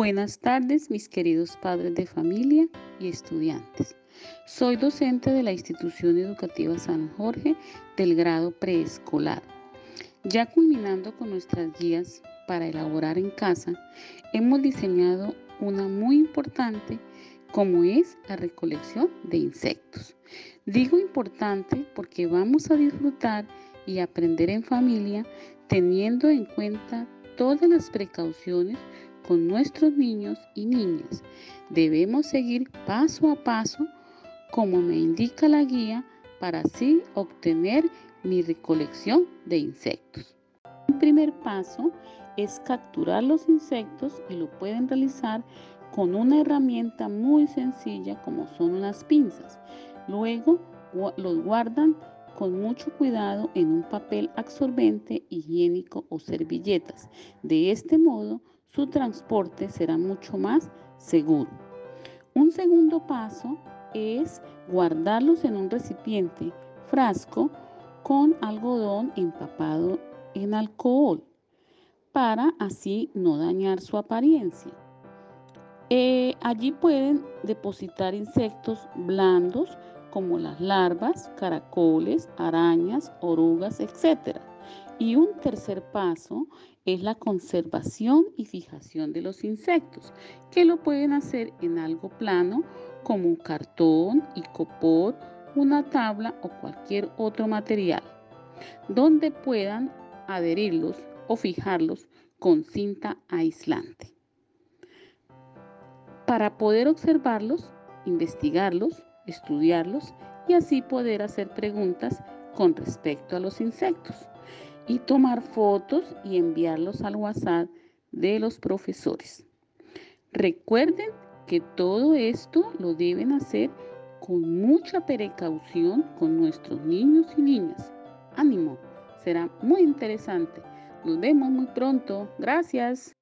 Buenas tardes, mis queridos padres de familia y estudiantes. Soy docente de la institución educativa San Jorge del grado preescolar. Ya culminando con nuestras guías para elaborar en casa, hemos diseñado una muy importante como es la recolección de insectos. Digo importante porque vamos a disfrutar y aprender en familia teniendo en cuenta todas las precauciones con nuestros niños y niñas. Debemos seguir paso a paso como me indica la guía para así obtener mi recolección de insectos. Un primer paso es capturar los insectos y lo pueden realizar con una herramienta muy sencilla como son unas pinzas. Luego los guardan con mucho cuidado en un papel absorbente, higiénico o servilletas. De este modo, su transporte será mucho más seguro. Un segundo paso es guardarlos en un recipiente, frasco, con algodón empapado en alcohol, para así no dañar su apariencia. Eh, allí pueden depositar insectos blandos como las larvas, caracoles, arañas, orugas, etc. Y un tercer paso es la conservación y fijación de los insectos, que lo pueden hacer en algo plano como un cartón, y copor, una tabla o cualquier otro material, donde puedan adherirlos o fijarlos con cinta aislante. Para poder observarlos, investigarlos, estudiarlos y así poder hacer preguntas con respecto a los insectos y tomar fotos y enviarlos al WhatsApp de los profesores. Recuerden que todo esto lo deben hacer con mucha precaución con nuestros niños y niñas. Ánimo, será muy interesante. Nos vemos muy pronto. Gracias.